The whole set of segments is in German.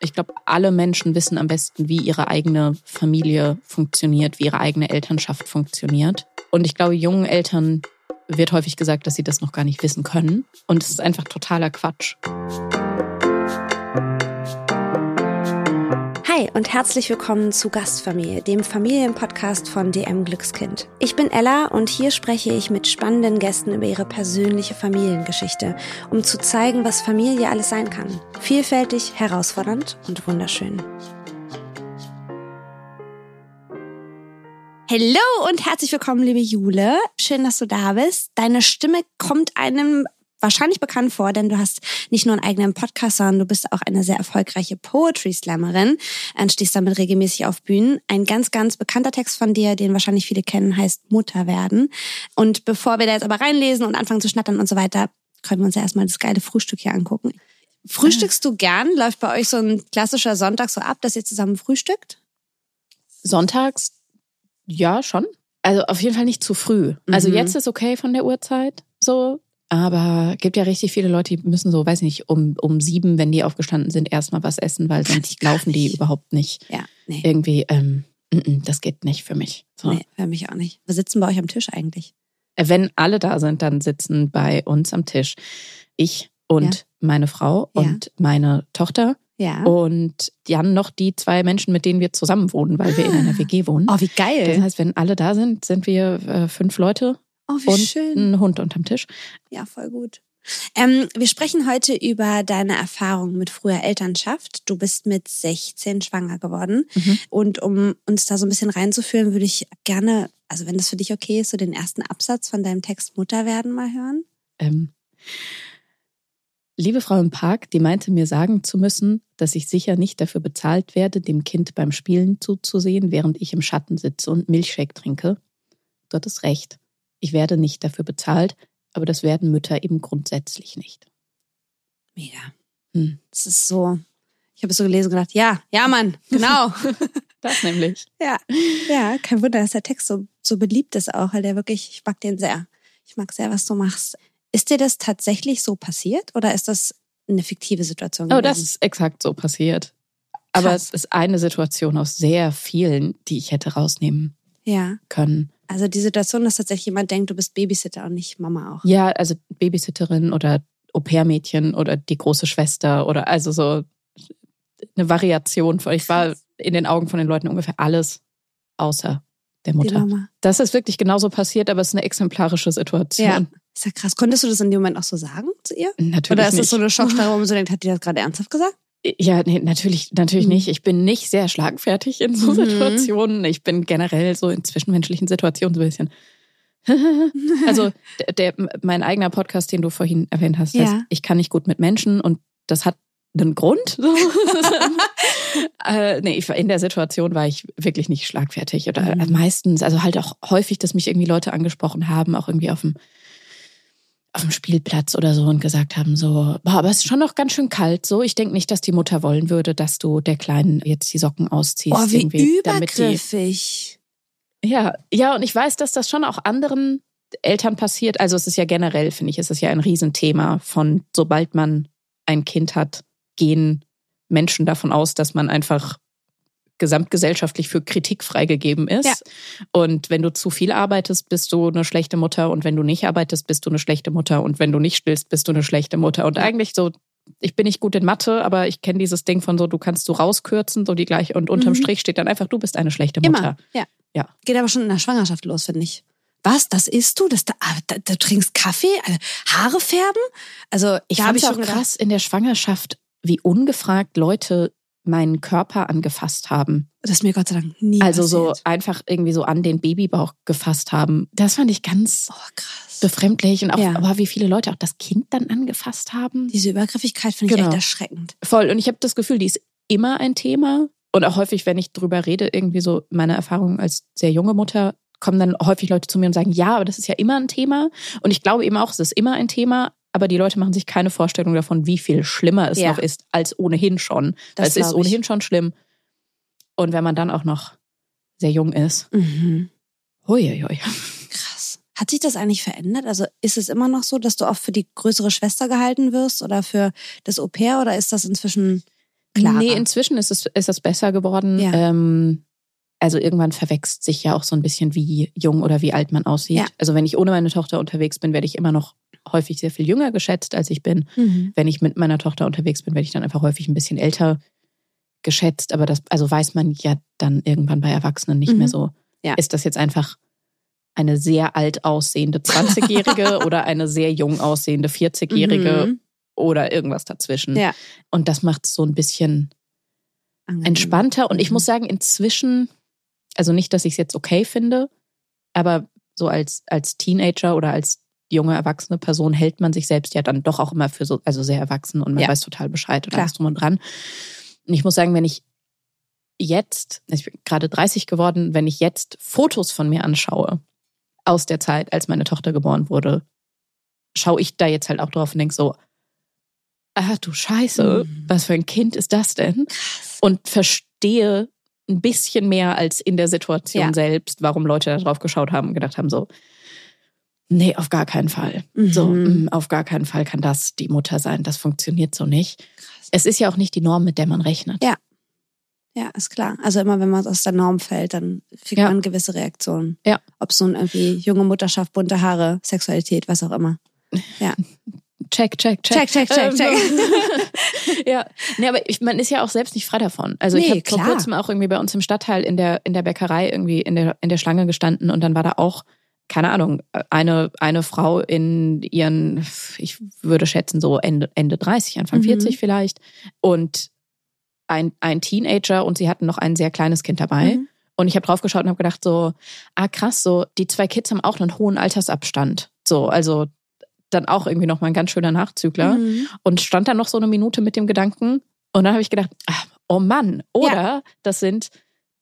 Ich glaube, alle Menschen wissen am besten, wie ihre eigene Familie funktioniert, wie ihre eigene Elternschaft funktioniert. Und ich glaube, jungen Eltern wird häufig gesagt, dass sie das noch gar nicht wissen können. Und es ist einfach totaler Quatsch. Hi und herzlich willkommen zu Gastfamilie, dem Familienpodcast von DM Glückskind. Ich bin Ella und hier spreche ich mit spannenden Gästen über ihre persönliche Familiengeschichte, um zu zeigen, was Familie alles sein kann. Vielfältig, herausfordernd und wunderschön. Hallo und herzlich willkommen, liebe Jule. Schön, dass du da bist. Deine Stimme kommt einem wahrscheinlich bekannt vor, denn du hast nicht nur einen eigenen Podcast, sondern du bist auch eine sehr erfolgreiche Poetry Slammerin und stehst damit regelmäßig auf Bühnen. Ein ganz, ganz bekannter Text von dir, den wahrscheinlich viele kennen, heißt Mutter werden. Und bevor wir da jetzt aber reinlesen und anfangen zu schnattern und so weiter, können wir uns ja erstmal das geile Frühstück hier angucken. Frühstückst du gern? Läuft bei euch so ein klassischer Sonntag so ab, dass ihr zusammen frühstückt? Sonntags, ja, schon. Also auf jeden Fall nicht zu früh. Also Mhm. jetzt ist okay von der Uhrzeit, so. Aber gibt ja richtig viele Leute, die müssen so, weiß nicht, um, um sieben, wenn die aufgestanden sind, erstmal was essen, weil sonst laufen die überhaupt nicht. Ja, nee. Irgendwie, ähm, mm, mm, das geht nicht für mich. So. Nee, für mich auch nicht. Wir sitzen bei euch am Tisch eigentlich. Wenn alle da sind, dann sitzen bei uns am Tisch ich und Ja. meine Frau Ja. und meine Tochter Ja. und dann noch die zwei Menschen, mit denen wir zusammen wohnen, weil wir in einer WG wohnen. Oh, wie Das geil. heißt, wenn alle da sind, sind wir äh, fünf Leute Oh, wie und schön. ein Hund unterm Tisch. Ja, voll gut. Ähm, wir sprechen heute über deine Erfahrung mit früher Elternschaft. Du bist mit 16 schwanger geworden. Mhm. Und um uns da so ein bisschen reinzuführen, würde ich gerne, also wenn das für dich okay ist, so den ersten Absatz von deinem Text Mutter werden mal hören. Ähm, liebe Frau im Park, die meinte mir sagen zu müssen, dass ich sicher nicht dafür bezahlt werde, dem Kind beim Spielen zuzusehen, während ich im Schatten sitze und Milchshake trinke. Du hattest recht. Ich werde nicht dafür bezahlt, aber das werden Mütter eben grundsätzlich nicht. Mega. Hm. Das ist so, ich habe es so gelesen und gedacht, ja, ja, Mann, genau. Das nämlich. ja, ja, kein Wunder, dass der Text so, so beliebt ist auch, weil der wirklich, ich mag den sehr. Ich mag sehr, was du machst. Ist dir das tatsächlich so passiert oder ist das eine fiktive Situation? Oh, das gewesen? ist exakt so passiert. Aber Krass. es ist eine Situation aus sehr vielen, die ich hätte rausnehmen Ja. können. Also die Situation, dass tatsächlich jemand denkt, du bist Babysitter und nicht Mama auch. Ja, also Babysitterin oder Au-pair-Mädchen oder die große Schwester oder also so eine Variation von. Ich war in den Augen von den Leuten ungefähr alles außer der Mutter. Mama. Das ist wirklich genauso passiert, aber es ist eine exemplarische Situation. Ja. Ist ja krass. Konntest du das in dem Moment auch so sagen zu ihr? Natürlich Oder ist nicht. das so eine Schockstarre, wo man so denkt, hat die das gerade ernsthaft gesagt? Ja, nee, natürlich, natürlich Mhm. nicht. Ich bin nicht sehr schlagfertig in so Mhm. Situationen. Ich bin generell so in zwischenmenschlichen Situationen so ein bisschen. also der, mein eigener Podcast, den du vorhin erwähnt hast, Ja. heißt, ich kann nicht gut mit Menschen und das hat einen Grund. Äh, nee, ich in der Situation war ich wirklich nicht schlagfertig oder Mhm. meistens, also halt auch häufig, dass mich irgendwie Leute angesprochen haben, auch irgendwie auf dem auf dem Spielplatz oder so und gesagt haben so, boah, aber es ist schon noch ganz schön kalt so. Ich denke nicht, dass die Mutter wollen würde, dass du der Kleinen jetzt die Socken ausziehst. Oh, wie damit die, übergriffig. ja, ja, und ich weiß, dass das schon auch anderen Eltern passiert. Also es ist ja generell, finde ich, es ist ja ein Riesenthema von, sobald man ein Kind hat, gehen Menschen davon aus, dass man einfach gesamtgesellschaftlich für Kritik freigegeben ist. Ja. Und wenn du zu viel arbeitest, bist du eine schlechte Mutter. Und wenn du nicht arbeitest, bist du eine schlechte Mutter. Und wenn du nicht stillst, bist du eine schlechte Mutter. Und eigentlich so, ich bin nicht gut in Mathe, aber ich kenne dieses Ding von so, du kannst du rauskürzen, so die gleiche. Und unterm Mhm. Strich steht dann einfach, du bist eine schlechte Mutter. Immer. Ja. Ja. Geht aber schon in der Schwangerschaft los, finde ich. Was? Das isst du? Das da, ah, da, du trinkst Kaffee? Also, Haare färben? Also Ich fand hab es auch gedacht, krass in der Schwangerschaft, wie ungefragt Leute meinen Körper angefasst haben. Das ist mir Gott sei Dank nie Also so passiert. einfach irgendwie so an den Babybauch gefasst haben. Das fand ich ganz Oh, befremdlich und auch, Ja. aber wie viele Leute auch das Kind dann angefasst haben. Diese Übergriffigkeit finde ich Genau. echt erschreckend. Voll. Und ich habe das Gefühl, die ist immer ein Thema. Und auch häufig, wenn ich drüber rede, irgendwie so meine Erfahrungen als sehr junge Mutter, kommen dann häufig Leute zu mir und sagen, ja, aber das ist ja immer ein Thema. Und ich glaube eben auch, es ist immer ein Thema. Aber die Leute machen sich keine Vorstellung davon, wie viel schlimmer es Ja. noch ist, als ohnehin schon. Das es ist glaub ich. ohnehin schon schlimm. Und wenn man dann auch noch sehr jung ist, Mhm. huiuiui. Krass. Hat sich das eigentlich verändert? Also ist es immer noch so, dass du auch für die größere Schwester gehalten wirst oder für das Au pair oder ist das inzwischen klarer. Nee, inzwischen ist es, ist es besser geworden. Ja. Ähm, also irgendwann verwechselt sich ja auch so ein bisschen, wie jung oder wie alt man aussieht. Ja. Also wenn ich ohne meine Tochter unterwegs bin, werde ich immer noch häufig sehr viel jünger geschätzt, als ich bin. Mhm. Wenn ich mit meiner Tochter unterwegs bin, werde ich dann einfach häufig ein bisschen älter geschätzt. Aber das, also weiß man ja dann irgendwann bei Erwachsenen nicht Mhm. mehr so. Ja. Ist das jetzt einfach eine sehr alt aussehende 20-Jährige oder eine sehr jung aussehende 40-Jährige Mhm. oder irgendwas dazwischen? Ja. Und das macht es so ein bisschen entspannter. Und ich Mhm. muss sagen, inzwischen, also nicht, dass ich es jetzt okay finde, aber so als, als Teenager oder als junge erwachsene Person hält man sich selbst ja dann doch auch immer für so, also sehr erwachsen und man Ja. weiß total Bescheid und Klar. alles drum und dran. Und ich muss sagen, wenn ich jetzt, ich bin gerade 30 geworden, wenn ich jetzt Fotos von mir anschaue aus der Zeit, als meine Tochter geboren wurde, schaue ich da jetzt halt auch drauf und denke so, ah du Scheiße, Mhm. was für ein Kind ist das denn? Und verstehe ein bisschen mehr als in der Situation Ja. selbst, warum Leute da drauf geschaut haben und gedacht haben so, nee, auf gar keinen Fall. Mhm. So, mm, auf gar keinen Fall kann das die Mutter sein. Das funktioniert so nicht. Es ist ja auch nicht die Norm, mit der man rechnet. Ja. Ja, ist klar. Also immer wenn man aus der Norm fällt, dann kriegt Ja. man gewisse Reaktionen. Ja. Ob so ein irgendwie junge Mutterschaft, bunte Haare, Sexualität, was auch immer. Check, check, check. Check, check, check, Ähm, check. ja, nee, aber ich, man ist ja auch selbst nicht frei davon. Also ich Nee, habe vor kurzem auch irgendwie bei uns im Stadtteil in der in der Bäckerei irgendwie in der in der Schlange gestanden und dann war da auch keine Ahnung eine eine Frau in ihren ich würde schätzen so Ende Ende 30 Anfang Mhm. 40 vielleicht und ein ein Teenager und sie hatten noch ein sehr kleines Kind dabei. Mhm. Und ich habe drauf geschaut und habe gedacht so, ah krass, so die zwei Kids haben auch einen hohen Altersabstand. So, also dann auch irgendwie noch mal ein ganz schöner Nachzügler Mhm. und stand dann noch so eine Minute mit dem Gedanken und dann habe ich gedacht, ah, oh Mann, oder das sind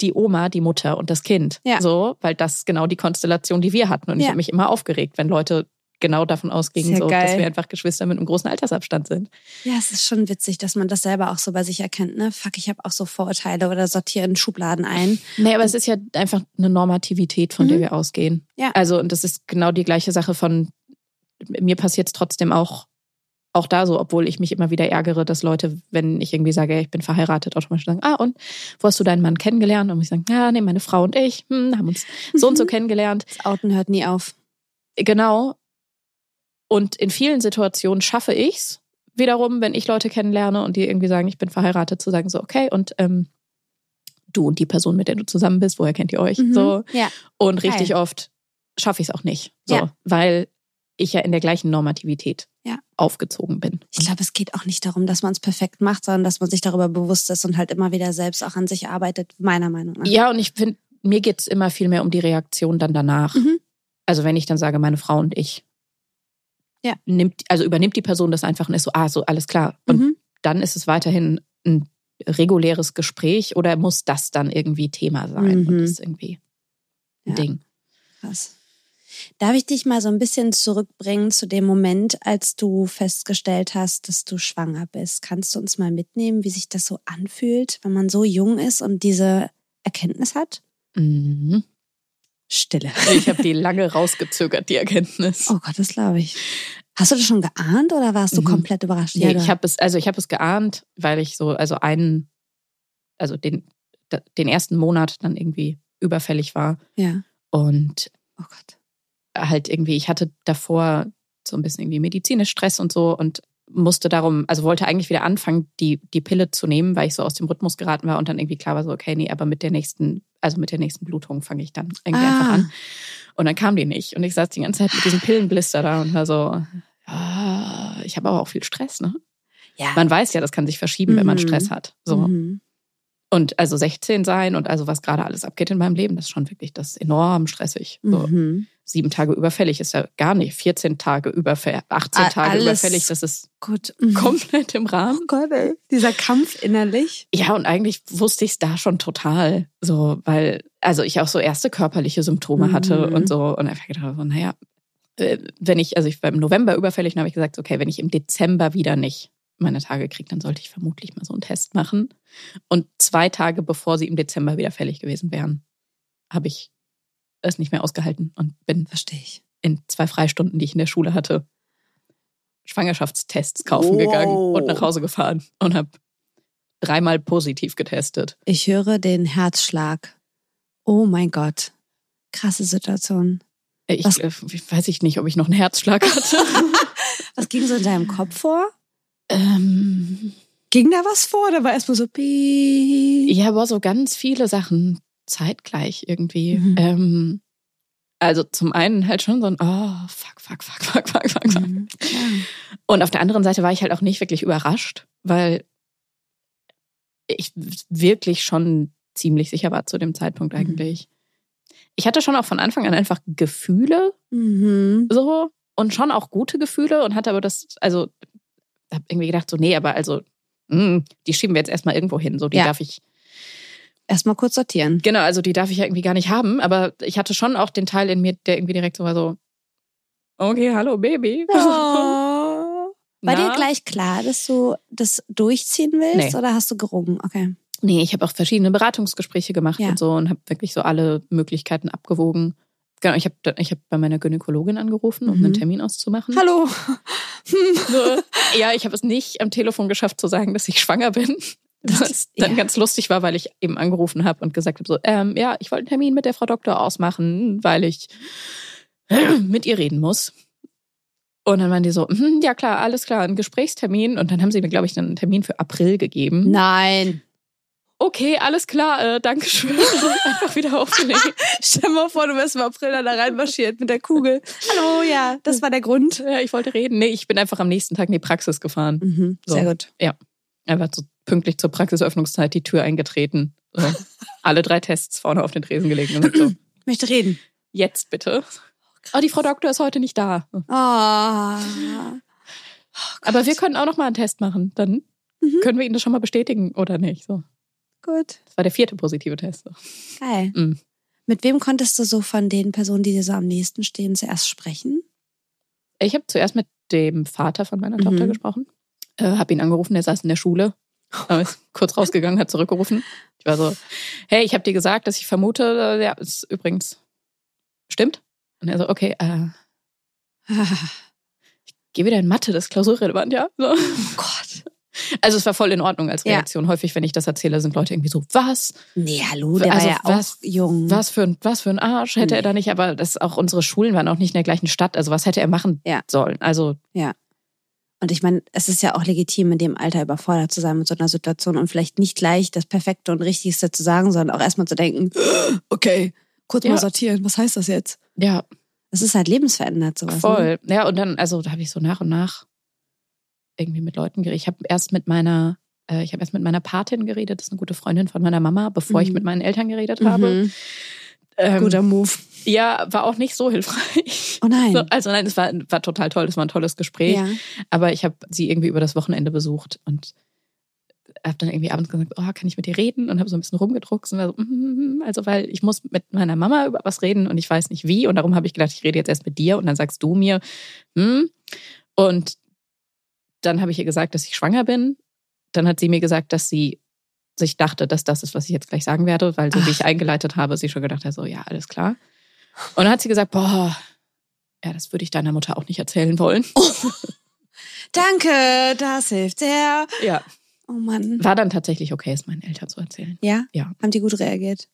die Oma, die Mutter und das Kind. Ja. So, weil das ist genau die Konstellation, die wir hatten und ich Ja. habe mich immer aufgeregt, wenn Leute genau davon ausgingen, so, geil. dass wir einfach Geschwister mit einem großen Altersabstand sind. Ja, es ist schon witzig, dass man das selber auch so bei sich erkennt. Ne? Fuck, ich habe auch so Vorurteile oder sortiere in Schubladen ein. Nee, aber es ist ja einfach eine Normativität, von der Mhm. wir ausgehen. Ja. Also, und das ist genau die gleiche Sache von, mir passiert es trotzdem auch, auch da so, obwohl ich mich immer wieder ärgere, dass Leute, wenn ich irgendwie sage, ich bin verheiratet, automatisch sagen, ah, und wo hast du deinen Mann kennengelernt? Und ich sagen, ja, nee, meine Frau und ich hm, haben uns so und so Mhm. kennengelernt. Das Outen hört nie auf. Genau. Und in vielen Situationen schaffe ich's wiederum, wenn ich Leute kennenlerne und die irgendwie sagen, ich bin verheiratet, zu sagen so, okay, und ähm, du und die Person, mit der du zusammen bist, woher kennt ihr euch? Mhm. So. Ja. Und Geil. richtig oft schaffe ich es auch nicht. So, Ja. Weil ich ja in der gleichen Normativität Ja. aufgezogen bin. Ich glaube, es geht auch nicht darum, dass man es perfekt macht, sondern dass man sich darüber bewusst ist und halt immer wieder selbst auch an sich arbeitet, meiner Meinung nach. Ja, und ich finde, mir geht's immer viel mehr um die Reaktion dann danach. Mhm. Also wenn ich dann sage, meine Frau und ich, Ja. nimmt, also übernimmt die Person das einfach und ist so, ah, so, alles klar. Und Mhm. dann ist es weiterhin ein reguläres Gespräch oder muss das dann irgendwie Thema sein? Mhm. Und das ist irgendwie ein Ja. Ding. Krass. Darf ich dich mal so ein bisschen zurückbringen zu dem Moment, als du festgestellt hast, dass du schwanger bist? Kannst du uns mal mitnehmen, wie sich das so anfühlt, wenn man so jung ist und diese Erkenntnis hat? Mhm. Stille. Ich habe die lange rausgezögert, die Erkenntnis. Oh Gott, das glaube ich. Hast du das schon geahnt oder warst du Mhm. komplett überrascht? Nee, ich habe es, also ich habe es geahnt, weil ich so, also einen, also den, den ersten Monat dann irgendwie überfällig war ja. und Oh Gott. Halt irgendwie, ich hatte davor so ein bisschen irgendwie medizinisch Stress und so und musste darum, also wollte eigentlich wieder anfangen, die, die Pille zu nehmen, weil ich so aus dem Rhythmus geraten war und dann irgendwie klar war so, okay, nee, aber mit der nächsten, also mit der nächsten Blutung fange ich dann irgendwie Ah. einfach an. Und dann kam die nicht. Und ich saß die ganze Zeit mit diesem Pillenblister da und war so, ja, ich habe aber auch viel Stress, ne? Ja. Man weiß ja, das kann sich verschieben, wenn man Mhm. Stress hat. So. Mhm. Und also 16 sein und also was gerade alles abgeht in meinem Leben, das ist schon wirklich das ist enorm stressig. So. Mhm. Sieben Tage überfällig ist ja gar nicht. 14 Tage überfällig, 18 A- Tage alles überfällig, das ist Gut. Mhm. komplett im Rahmen. Oh Gott, ey. Dieser Kampf innerlich. Ja, und eigentlich wusste ich es da schon total. So, weil, also ich auch so erste körperliche Symptome hatte Mhm. und so. Und einfach gedacht, so, naja, äh, wenn ich, also ich war im November überfällig, dann habe ich gesagt, okay, wenn ich im Dezember wieder nicht meine Tage kriege, dann sollte ich vermutlich mal so einen Test machen. Und zwei Tage bevor sie im Dezember wieder fällig gewesen wären, habe ich es nicht mehr ausgehalten und bin Verstehe ich. in zwei Freistunden, die ich in der Schule hatte, Schwangerschaftstests kaufen Wow. gegangen und nach Hause gefahren und habe dreimal positiv getestet. Ich höre den Herzschlag. Oh mein Gott. Krasse Situation. Ich, Was- äh, weiß ich nicht, ob ich noch einen Herzschlag hatte. Was ging so in deinem Kopf vor? ähm, Ging da was vor? Da war erstmal so piep. ja, aber so ganz viele Sachen zeitgleich irgendwie. Mhm. Ähm, also zum einen halt schon so ein, oh, fuck, fuck, fuck, fuck, fuck, fuck, fuck. Mhm. Und auf der anderen Seite war ich halt auch nicht wirklich überrascht, weil ich wirklich schon ziemlich sicher war zu dem Zeitpunkt Mhm. eigentlich. Ich hatte schon auch von Anfang an einfach Gefühle Mhm. so und schon auch gute Gefühle und hatte aber das, also hab irgendwie gedacht, so, nee, aber also, mh, die schieben wir jetzt erstmal irgendwo hin. So, die Ja. darf ich, Erstmal kurz sortieren. genau, also die darf ich ja irgendwie gar nicht haben. Aber ich hatte schon auch den Teil in mir, der irgendwie direkt so war so, okay, hallo Baby. Oh. War dir gleich klar, dass du das durchziehen willst Nee. oder hast du gerungen? Okay. Nee, ich habe auch verschiedene Beratungsgespräche gemacht Ja. und so und habe wirklich so alle Möglichkeiten abgewogen. Genau, ich habe ich hab bei meiner Gynäkologin angerufen, um Mhm. einen Termin auszumachen. Hallo. Ja, ich habe es nicht am Telefon geschafft zu sagen, dass ich schwanger bin. Was dann ja. ganz lustig war, weil ich eben angerufen habe und gesagt habe, so, ähm, ja, ich wollte einen Termin mit der Frau Doktor ausmachen, weil ich mit ihr reden muss. Und dann waren die so, "Mhm, ja klar, alles klar, ein Gesprächstermin. Und dann haben sie mir, glaube ich, dann einen Termin für April gegeben. Nein. Okay, alles klar, äh, danke schön. Einfach wieder aufgelegt. Stell mal vor, du wärst im April da reinmarschiert mit der Kugel. Hallo, ja, das war der Grund. Ja, ich wollte reden. Nee, ich bin einfach am nächsten Tag in die Praxis gefahren. Mhm, So. sehr gut. Einfach so pünktlich zur Praxisöffnungszeit die Tür eingetreten. So. Alle drei Tests vorne auf den Tresen gelegt und so, Ich möchte reden. jetzt bitte. Oh, die Frau Doktor ist heute nicht da. Oh. Aber wir können auch noch mal einen Test machen. Dann Mhm. können wir Ihnen das schon mal bestätigen oder nicht. So. Gut. Das war der vierte positive Test. So. Geil. Mhm. Mit wem konntest du so von den Personen, die dir so am nächsten stehen, zuerst sprechen? Ich habe zuerst mit dem Vater von meiner Mhm. Tochter gesprochen. Äh, habe ihn angerufen, der saß in der Schule. Aber ist kurz rausgegangen, hat zurückgerufen. Ich war so, hey, ich habe dir gesagt, dass ich vermute, äh, ja, ist übrigens stimmt. Und er so, okay, äh, geh wieder in Mathe, das ist klausurrelevant, ja. So. Oh Gott. Also es war voll in Ordnung als Ja. Reaktion. Häufig, wenn ich das erzähle, sind Leute irgendwie so, was? Nee, hallo, der Also war ja was- auch jung. Was für ein, was für ein Arsch hätte er da nicht, aber das auch unsere Schulen waren auch nicht in der gleichen Stadt. Also was hätte er machen Ja. sollen? Also Und ich meine, es ist ja auch legitim, in dem Alter überfordert zu sein mit so einer Situation und vielleicht nicht gleich das Perfekte und Richtigste zu sagen, sondern auch erstmal zu denken, okay, kurz Ja. mal sortieren, was heißt das jetzt? ja, Es ist halt lebensverändert sowas. Ne? voll. Ja, und dann, also da habe ich so nach und nach irgendwie mit Leuten geredet. Ich habe erst mit meiner, äh, ich habe erst mit meiner Patin geredet, das ist eine gute Freundin von meiner Mama, bevor ich Mhm. mit meinen Eltern geredet habe. Mhm. Ähm, Guter Move. Ja, war auch nicht so hilfreich. Oh nein. So, also nein, es war, war total toll, das war ein tolles Gespräch. ja. Aber ich habe sie irgendwie über das Wochenende besucht und habe dann irgendwie abends gesagt, oh, kann ich mit dir reden? Und habe so ein bisschen rumgedruckt und war so, mm, also weil ich muss mit meiner Mama über was reden und ich weiß nicht wie und darum habe ich gedacht, ich rede jetzt erst mit dir und dann sagst du mir, hm. Und dann habe ich ihr gesagt, dass ich schwanger bin. Dann hat sie mir gesagt, dass sie sich dachte, dass das ist, was ich jetzt gleich sagen werde, weil so wie ich eingeleitet habe, sie schon gedacht hat, so ja, alles klar. Und dann hat sie gesagt, boah, ja, das würde ich deiner Mutter auch nicht erzählen wollen. Danke, das hilft sehr. Ja. Oh Mann. War dann tatsächlich okay, es meinen Eltern zu erzählen. Ja? Ja. Haben die gut reagiert?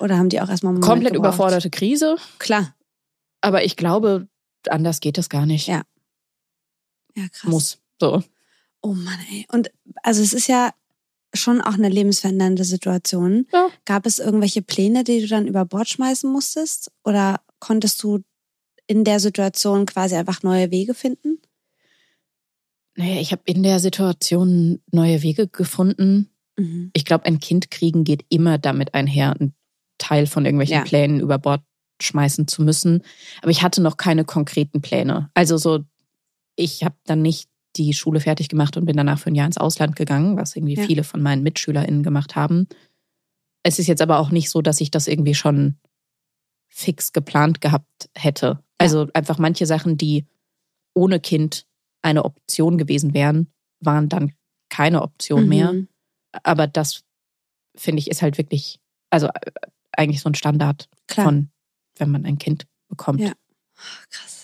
Oder haben die auch erstmal Komplett gebraucht? überforderte Krise, Klar. aber ich glaube, anders geht es gar nicht. Ja. Ja, krass. Muss. So. Oh Mann, ey. Und also es ist ja schon auch eine lebensverändernde Situation. Ja. Gab es irgendwelche Pläne, die du dann über Bord schmeißen musstest? Oder konntest du in der Situation quasi einfach neue Wege finden? Naja, ich habe in der Situation neue Wege gefunden. Mhm. Ich glaube, ein Kind kriegen geht immer damit einher, einen Teil von irgendwelchen Ja. Plänen über Bord schmeißen zu müssen. Aber ich hatte noch keine konkreten Pläne. Also so, ich habe dann nicht die Schule fertig gemacht und bin danach für ein Jahr ins Ausland gegangen, was irgendwie Ja. viele von meinen MitschülerInnen gemacht haben. Es ist jetzt aber auch nicht so, dass ich das irgendwie schon fix geplant gehabt hätte. Also einfach manche Sachen, die ohne Kind eine Option gewesen wären, waren dann keine Option mehr. Mhm. Aber das, finde ich, ist halt wirklich, also äh, eigentlich so ein Standard Klar. von, wenn man ein Kind bekommt. Ja. Krass.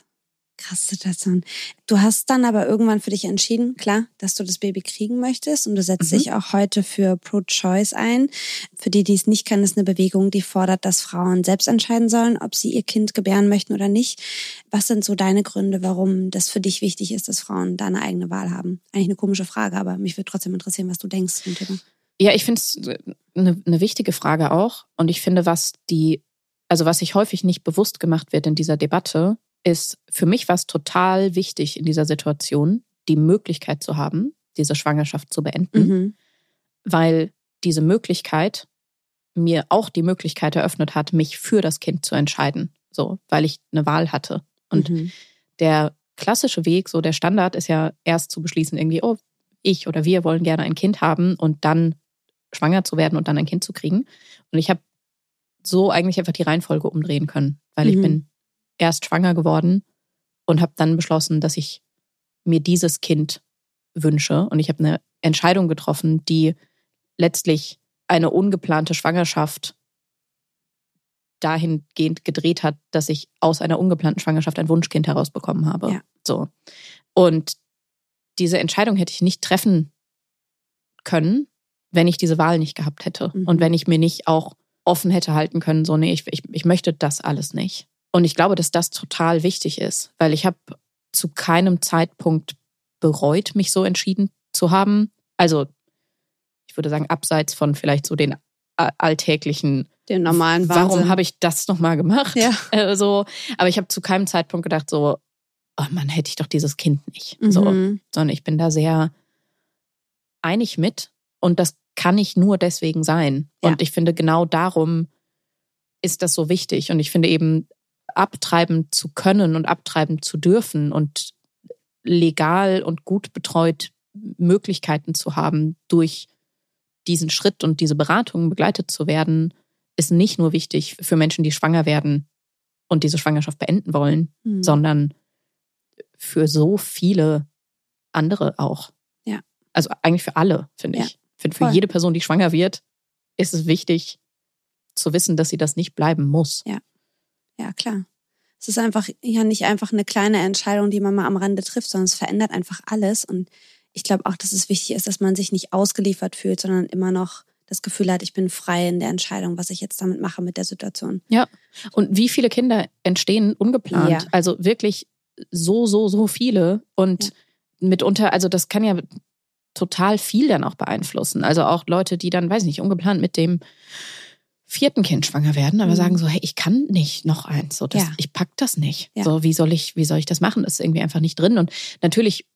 Krasse Situation. Du hast dann aber irgendwann für dich entschieden, klar, dass du das Baby kriegen möchtest und du setzt mhm. dich auch heute für Pro-Choice ein. Für die, die es nicht kennen, ist eine Bewegung, die fordert, dass Frauen selbst entscheiden sollen, ob sie ihr Kind gebären möchten oder nicht. Was sind so deine Gründe, warum das für dich wichtig ist, dass Frauen da eine eigene Wahl haben? Eigentlich eine komische Frage, aber mich würde trotzdem interessieren, was du denkst zum Thema. Ja, ich finde es eine, eine wichtige Frage auch. Und ich finde, was die, also was sich häufig nicht bewusst gemacht wird in dieser Debatte, ist für mich was total wichtig in dieser Situation, die Möglichkeit zu haben, diese Schwangerschaft zu beenden, mhm. weil diese Möglichkeit mir auch die Möglichkeit eröffnet hat, mich für das Kind zu entscheiden, so, weil ich eine Wahl hatte. Und mhm. der klassische Weg, so der Standard ist ja erst zu beschließen, irgendwie, oh, ich oder wir wollen gerne ein Kind haben und dann schwanger zu werden und dann ein Kind zu kriegen. Und ich habe so eigentlich einfach die Reihenfolge umdrehen können, weil mhm. ich bin erst schwanger geworden und habe dann beschlossen, dass ich mir dieses Kind wünsche. Und ich habe eine Entscheidung getroffen, die letztlich eine ungeplante Schwangerschaft dahingehend gedreht hat, dass ich aus einer ungeplanten Schwangerschaft ein Wunschkind herausbekommen habe. Ja. So. Und diese Entscheidung hätte ich nicht treffen können, wenn ich diese Wahl nicht gehabt hätte. Mhm. Und wenn ich mir nicht auch offen hätte halten können, so, nee, ich, ich, ich möchte das alles nicht. Und ich glaube, dass das total wichtig ist, weil ich habe zu keinem Zeitpunkt bereut, mich so entschieden zu haben. Also ich würde sagen, abseits von vielleicht so den alltäglichen, den normalen Wahnsinn. Warum habe ich das nochmal gemacht? Ja. Äh, so, aber ich habe zu keinem Zeitpunkt gedacht, so, oh Mann, hätte ich doch dieses Kind nicht. Mhm. So, sondern ich bin da sehr einig mit und das kann ich nur deswegen sein. Ja. Und ich finde, genau darum ist das so wichtig. Und ich finde eben, abtreiben zu können und abtreiben zu dürfen und legal und gut betreut Möglichkeiten zu haben, durch diesen Schritt und diese Beratung begleitet zu werden, ist nicht nur wichtig für Menschen, die schwanger werden und diese Schwangerschaft beenden wollen, mhm. sondern für so viele andere auch. Ja. Also eigentlich für alle, finde ja. ich. Finde, für jede Person, die schwanger wird, ist es wichtig zu wissen, dass sie das nicht bleiben muss. Ja. Ja, klar. Es ist einfach ja nicht einfach eine kleine Entscheidung, die man mal am Rande trifft, sondern es verändert einfach alles. Und ich glaube auch, dass es wichtig ist, dass man sich nicht ausgeliefert fühlt, sondern immer noch das Gefühl hat, ich bin frei in der Entscheidung, was ich jetzt damit mache mit der Situation. Ja. Und wie viele Kinder entstehen ungeplant? Ja. Also wirklich so, so, so viele. Und ja. mitunter, also das kann ja total viel dann auch beeinflussen. Also auch Leute, die dann, weiß ich nicht, ungeplant mit dem vierten Kind schwanger werden, aber mhm. sagen so, hey, ich kann nicht noch eins, so das, ja. ich pack das nicht. Ja. So, wie soll ich, wie soll ich das machen? Das ist irgendwie einfach nicht drin. Und natürlich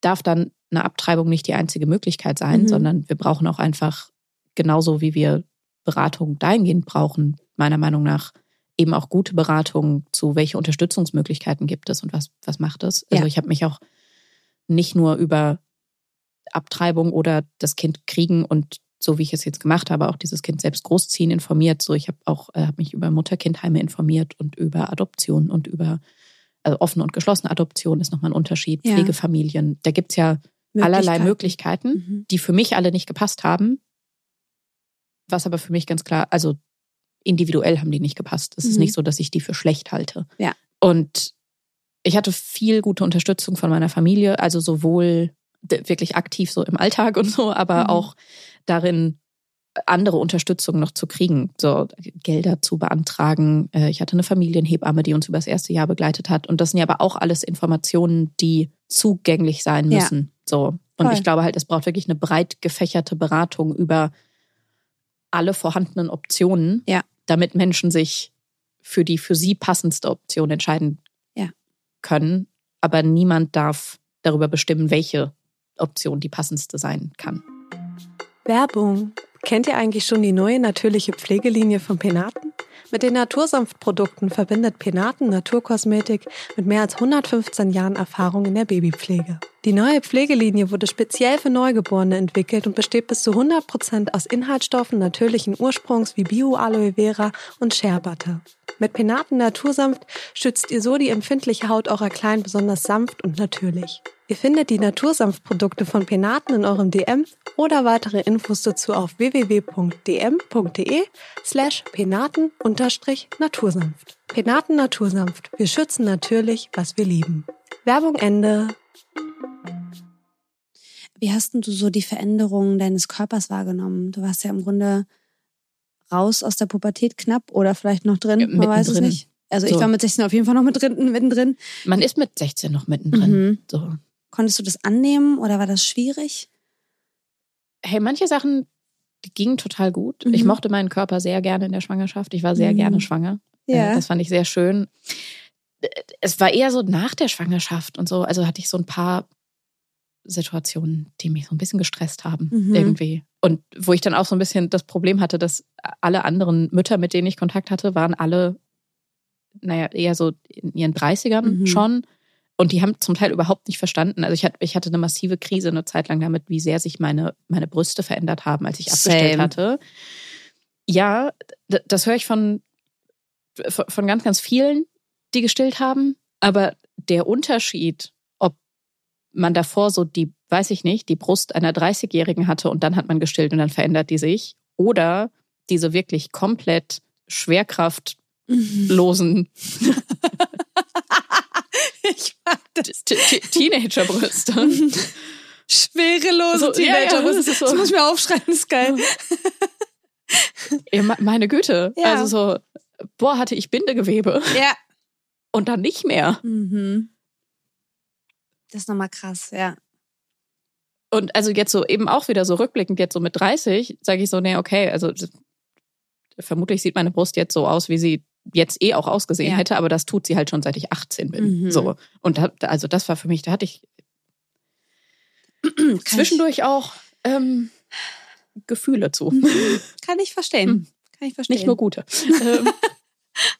darf dann eine Abtreibung nicht die einzige Möglichkeit sein, mhm. sondern wir brauchen auch einfach genauso wie wir Beratung dahingehend brauchen, meiner Meinung nach eben auch gute Beratung zu welche Unterstützungsmöglichkeiten gibt es und was was macht es. Also ja. ich habe mich auch nicht nur über Abtreibung oder das Kind kriegen und so wie ich es jetzt gemacht habe, auch dieses Kind selbst großziehen informiert. So, ich habe auch äh, hab mich über Mutterkindheime informiert und über Adoption und über also offene und geschlossene Adoption ist nochmal ein Unterschied. Ja. Pflegefamilien, da gibt's ja Möglichkeiten. allerlei Möglichkeiten, mhm. die für mich alle nicht gepasst haben. Was aber für mich ganz klar, also individuell haben die nicht gepasst. Es mhm. ist nicht so, dass ich die für schlecht halte. Ja. Und ich hatte viel gute Unterstützung von meiner Familie, also sowohl wirklich aktiv so im Alltag und so, aber mhm. auch darin, andere Unterstützung noch zu kriegen, so Gelder zu beantragen. Äh, ich hatte eine Familienhebamme, die uns über das erste Jahr begleitet hat. Und das sind ja aber auch alles Informationen, die zugänglich sein müssen. Ja. So. Und Voll. ich glaube halt, es braucht wirklich eine breit gefächerte Beratung über alle vorhandenen Optionen, ja. damit Menschen sich für die für sie passendste Option entscheiden ja. können. Aber niemand darf darüber bestimmen, welche Option die passendste sein kann. Werbung. Kennt ihr eigentlich schon die neue natürliche Pflegelinie von Penaten? Mit den Natursanftprodukten verbindet Penaten Naturkosmetik mit mehr als 115 Jahren Erfahrung in der Babypflege. Die neue Pflegelinie wurde speziell für Neugeborene entwickelt und besteht bis zu 100 Prozent aus Inhaltsstoffen natürlichen Ursprungs wie Bio-Aloe Vera und Shea Butter. Mit Penaten Natursanft schützt ihr so die empfindliche Haut eurer Kleinen besonders sanft und natürlich. Ihr findet die Natursanftprodukte von Penaten in eurem DM oder weitere Infos dazu auf www.dm.de slash penaten-natursanft. Penaten Natursanft. Wir schützen natürlich, was wir lieben. Werbung Ende. Wie hast denn du so die Veränderungen deines Körpers wahrgenommen? Du warst ja im Grunde raus aus der Pubertät knapp oder vielleicht noch drin, Ja, man weiß es nicht. Also ich So. war mit 16 auf jeden Fall noch mit drin, mittendrin. Man ist mit 16 noch mittendrin. Mhm. So. Konntest du das annehmen oder war das schwierig? Hey, manche Sachen, die gingen total gut. Mhm. Ich mochte meinen Körper sehr gerne in der Schwangerschaft. Ich war sehr Mhm. gerne schwanger. Äh, Das fand ich sehr schön. Es war eher so nach der Schwangerschaft und so. Also hatte ich so ein paar Situationen, die mich so ein bisschen gestresst haben, Mhm. irgendwie. Und wo ich dann auch so ein bisschen das Problem hatte, dass alle anderen Mütter, mit denen ich Kontakt hatte, waren alle, naja, eher so in ihren 30ern Mhm. schon. Und die haben zum Teil überhaupt nicht verstanden. Also ich hatte, ich hatte eine massive Krise eine Zeit lang damit, wie sehr sich meine, meine Brüste verändert haben, als ich abgestellt Same. hatte. Ja, das höre ich von, von von ganz, ganz vielen, die gestillt haben. Aber der Unterschied, ob man davor so die, weiß ich nicht, die Brust einer 30-Jährigen hatte und dann hat man gestillt und dann verändert die sich, oder diese wirklich komplett schwerkraftlosen Ich mag das. T- T- Teenagerbrüste. Schwerelose So, ja, ja, Teenager. das so. Das muss ich mir aufschreiben, das ist geil. Ja, me- meine Güte. Ja. Also so, boah, hatte ich Bindegewebe Ja. und dann nicht mehr. Mhm. Das ist nochmal krass, ja. Und also jetzt so eben auch wieder so rückblickend, jetzt so mit 30, sage ich so, nee, okay, also vermutlich sieht meine Brust jetzt so aus, wie sie jetzt eh auch ausgesehen Ja. hätte, aber das tut sie halt schon seit ich 18 bin. Mhm. So. Und da, also das war für mich, da hatte ich zwischendurch auch ähm, Gefühle zu. Ich, kann ich verstehen. Mhm. Kann ich verstehen. Nicht nur gute.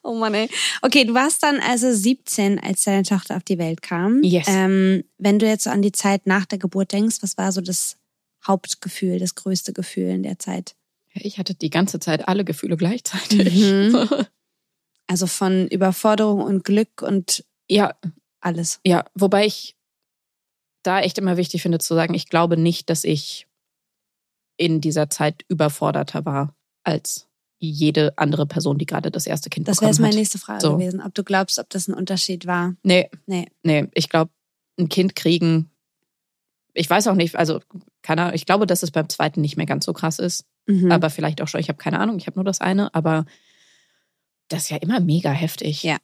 Oh Mann, ey. Okay, du warst dann also 17, als deine Tochter auf die Welt kam. Yes. Ähm, wenn du jetzt so an die Zeit nach der Geburt denkst, was war so das Hauptgefühl, das größte Gefühl in der Zeit? ich hatte die ganze Zeit alle Gefühle gleichzeitig. Mhm. Also von Überforderung und Glück und ja, alles. Ja, wobei ich da echt immer wichtig finde zu sagen, ich glaube nicht, dass ich in dieser Zeit überforderter war als jede andere Person, die gerade das erste Kind Das wäre bekommen jetzt meine hat. nächste Frage So. gewesen, ob du glaubst, ob das ein Unterschied war. Nee, Nee. nee, ich glaube, ein Kind kriegen, ich weiß auch nicht, also keine Ahnung, ich glaube, dass es beim zweiten nicht mehr ganz so krass ist, Mhm. aber vielleicht auch schon, ich habe keine Ahnung, ich habe nur das eine, aber das ist ja immer mega heftig. Ja,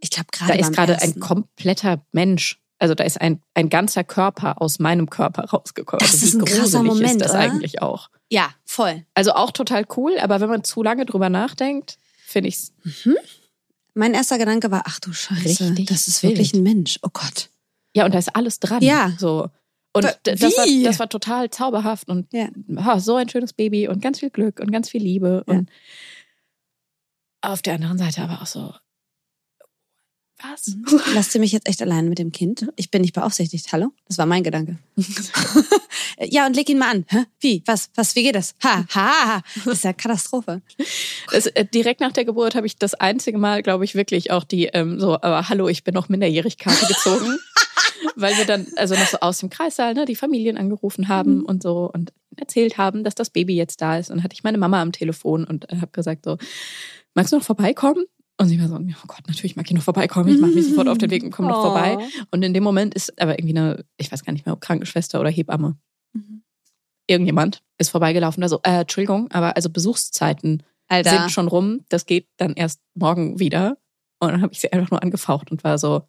ich glaube gerade Da ist gerade ein kompletter Mensch. Also da ist ein, ein ganzer Körper aus meinem Körper rausgekommen. Das also ist wie ein krasser gruselig Moment, ist das oder? eigentlich auch? Ja, voll. Also auch total cool, aber wenn man zu lange drüber nachdenkt, finde ich es. Mein erster Gedanke war, ach du Scheiße, Richtig das ist wild. wirklich ein Mensch. Oh Gott. Ja, und da ist alles dran. Ja. So. Und d- das war, wie? das war total zauberhaft und Ja. ah, so ein schönes Baby und ganz viel Glück und ganz viel Liebe. Ja. Und auf der anderen Seite aber auch so, was? Lasst ihr mich jetzt echt allein mit dem Kind? Ich bin nicht beaufsichtigt. Hallo? Das war mein Gedanke. ja, und leg ihn mal an. Hä? Wie? Was? Was? Wie geht das? Ha, ha, ha. Das ist ja Katastrophe. Das, äh, direkt nach der Geburt habe ich das einzige Mal, glaube ich, wirklich auch die ähm, so, aber hallo, ich bin noch Minderjährigkarte gezogen. weil wir dann also noch so aus dem Kreissaal ne, die Familien angerufen haben Mhm. und so und erzählt haben, dass das Baby jetzt da ist. Und hatte ich meine Mama am Telefon und habe gesagt so, magst du noch vorbeikommen? Und sie war so, oh Gott, natürlich mag ich noch vorbeikommen. Ich mache mich sofort auf den Weg und komme noch Oh. vorbei. Und in dem Moment ist aber irgendwie eine, ich weiß gar nicht mehr, ob Krankenschwester oder Hebamme, Mhm. irgendjemand ist vorbeigelaufen. Also, äh, Entschuldigung, aber also Besuchszeiten Alter. sind schon rum. Das geht dann erst morgen wieder. Und dann habe ich sie einfach nur angefaucht und war so,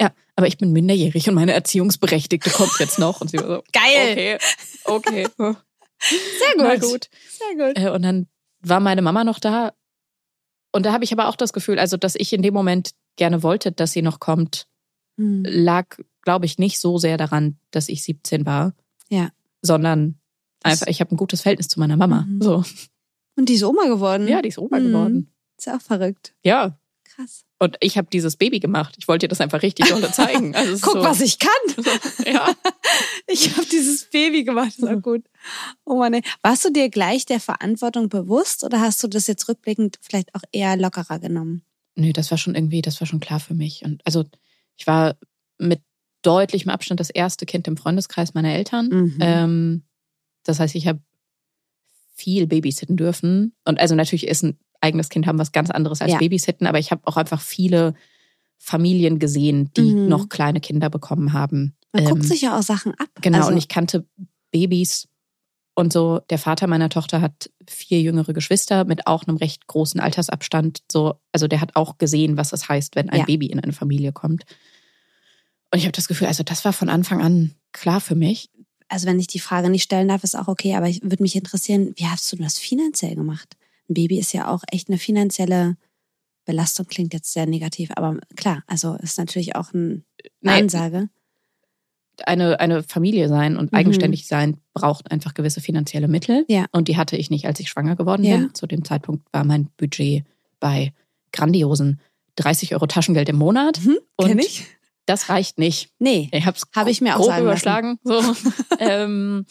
ja, aber ich bin minderjährig und meine Erziehungsberechtigte kommt jetzt noch. Und sie war so, Geil. okay, okay. Sehr gut. Gut. Sehr gut. Äh, Und dann war meine Mama noch da. Und da habe ich aber auch das Gefühl, also, dass ich in dem Moment gerne wollte, dass sie noch kommt, Hm. lag, glaube ich, nicht so sehr daran, dass ich 17 war. Ja. Sondern einfach, ich habe ein gutes Verhältnis zu meiner Mama. Mhm. So. Und die ist Oma geworden. Ja, die ist Oma Mhm. geworden. Ist ja auch verrückt. Ja. Krass. Und ich habe dieses Baby gemacht. Ich wollte ihr das einfach richtig dolle zeigen. Also ist Guck, so, was ich kann. Ja. Ich habe dieses Baby gemacht. Das war gut. Oh Mann. ey. Warst du dir gleich der Verantwortung bewusst oder hast du das jetzt rückblickend vielleicht auch eher lockerer genommen? Nö, das war schon irgendwie, das war schon klar für mich. Und also ich war mit deutlich im Abstand das erste Kind im Freundeskreis meiner Eltern. Mhm. Ähm, das heißt, ich habe viel babysitten dürfen. Und also natürlich ist ein eigenes Kind haben was ganz anderes als Ja. Babysitten, aber ich habe auch einfach viele Familien gesehen, die Mhm. noch kleine Kinder bekommen haben. Man Ähm, guckt sich ja auch Sachen ab. Genau, also, und ich kannte Babys und so. Der Vater meiner Tochter hat vier jüngere Geschwister mit auch einem recht großen Altersabstand. So, also der hat auch gesehen, was es heißt, wenn ein Ja. Baby in eine Familie kommt. Und ich habe das Gefühl, also das war von Anfang an klar für mich. Also wenn ich die Frage nicht stellen darf, ist auch okay, aber ich würde mich interessieren, wie hast du das finanziell gemacht? Ein Baby ist ja auch echt eine finanzielle Belastung, klingt jetzt sehr negativ, aber klar, also ist natürlich auch ein, eine Nee. Ansage. Eine, eine Familie sein und Mhm. eigenständig sein braucht einfach gewisse finanzielle Mittel. Ja. Und die hatte ich nicht, als ich schwanger geworden Ja. bin. Zu dem Zeitpunkt war mein Budget bei grandiosen 30 Euro Taschengeld im Monat. Mhm, Und kenn ich? Das reicht nicht. Nee. Ich habe Hab ich mir auch grob lassen. überschlagen. So. ähm,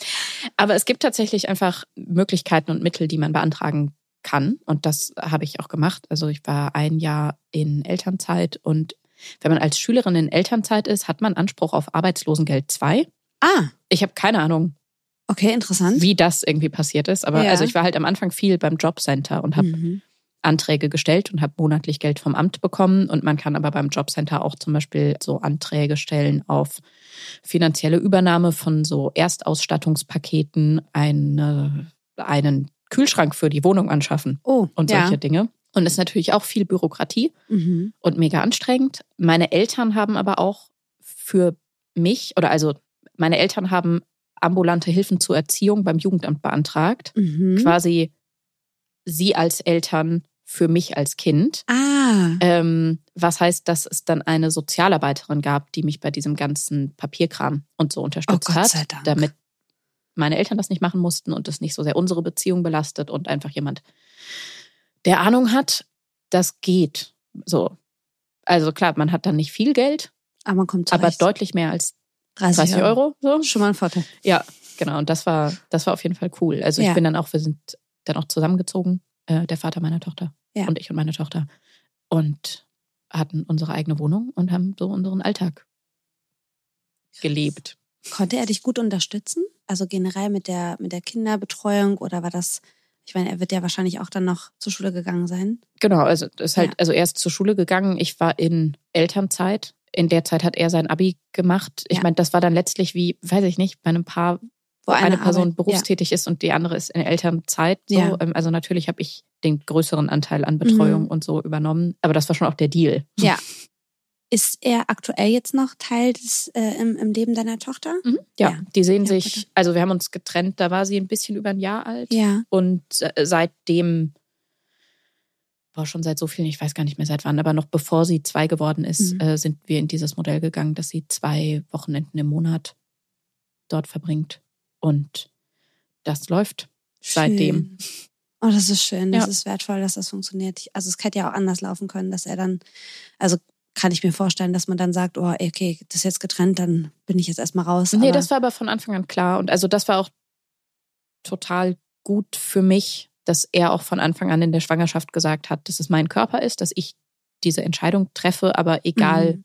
aber es gibt tatsächlich einfach Möglichkeiten und Mittel, die man beantragen kann. Und das habe ich auch gemacht. Also ich war ein Jahr in Elternzeit und wenn man als Schülerin in Elternzeit ist, hat man Anspruch auf Arbeitslosengeld 2. Ah, Ich habe keine Ahnung, okay, interessant. wie das irgendwie passiert ist. Aber Ja. also ich war halt am Anfang viel beim Jobcenter und habe Mhm. Anträge gestellt und habe monatlich Geld vom Amt bekommen. Und man kann aber beim Jobcenter auch zum Beispiel so Anträge stellen auf finanzielle Übernahme von so Erstausstattungspaketen, eine, einen Kühlschrank für die Wohnung anschaffen Oh, und ja. solche Dinge. Und ist natürlich auch viel Bürokratie Mhm. und mega anstrengend. Meine Eltern haben aber auch für mich, oder also meine Eltern haben ambulante Hilfen zur Erziehung beim Jugendamt beantragt. Mhm. Quasi sie als Eltern für mich als Kind. Ah, Ähm, was heißt, dass es dann eine Sozialarbeiterin gab, die mich bei diesem ganzen Papierkram und so unterstützt Oh hat, damit meine Eltern das nicht machen mussten und es nicht so sehr unsere Beziehung belastet und einfach jemand, der Ahnung hat, das geht. So. Also klar, man hat dann nicht viel Geld, aber man kommt aber zurecht. deutlich mehr als 30, 30 Euro. So. Schon mal ein Vorteil. Ja, genau. Und das war, das war auf jeden Fall cool. Also ich Ja. bin dann auch, wir sind dann auch zusammengezogen, äh, der Vater meiner Tochter Ja. und ich und meine Tochter. Und hatten unsere eigene Wohnung und haben so unseren Alltag gelebt. Konnte er dich gut unterstützen? Also generell mit der, mit der Kinderbetreuung oder war das, ich meine, er wird ja wahrscheinlich auch dann noch zur Schule gegangen sein. Genau, also das ist halt, Ja. also er ist zur Schule gegangen, ich war in Elternzeit. In der Zeit hat er sein Abi gemacht. Ich Ja. meine, das war dann letztlich wie, weiß ich nicht, bei einem Paar, Wo eine, eine Person Arbeit- berufstätig ist und die andere ist in Elternzeit. So. Ja. Ähm, Also natürlich habe ich den größeren Anteil an Betreuung Mhm. und so übernommen. Aber das war schon auch der Deal. Ja. Ist er aktuell jetzt noch Teil des, äh, im, im Leben deiner Tochter? Mhm. Ja, Ja. die sehen Ja, sich, bitte. also wir haben uns getrennt, da war sie ein bisschen über ein Jahr alt. Ja. Und äh, seitdem, boah, schon seit so vielen, ich weiß gar nicht mehr seit wann, aber noch bevor sie zwei geworden ist, Mhm. äh, sind wir in dieses Modell gegangen, dass sie zwei Wochenenden im Monat dort verbringt. Und das läuft seitdem. Schön. Oh, das ist schön. Das Ja. ist wertvoll, dass das funktioniert. Also es hätte ja auch anders laufen können, dass er dann, also kann ich mir vorstellen, dass man dann sagt, oh, okay, das ist jetzt getrennt, dann bin ich jetzt erstmal raus. Nee, das war aber von Anfang an klar. Und also das war auch total gut für mich, dass er auch von Anfang an in der Schwangerschaft gesagt hat, dass es mein Körper ist, dass ich diese Entscheidung treffe, aber egal Mhm.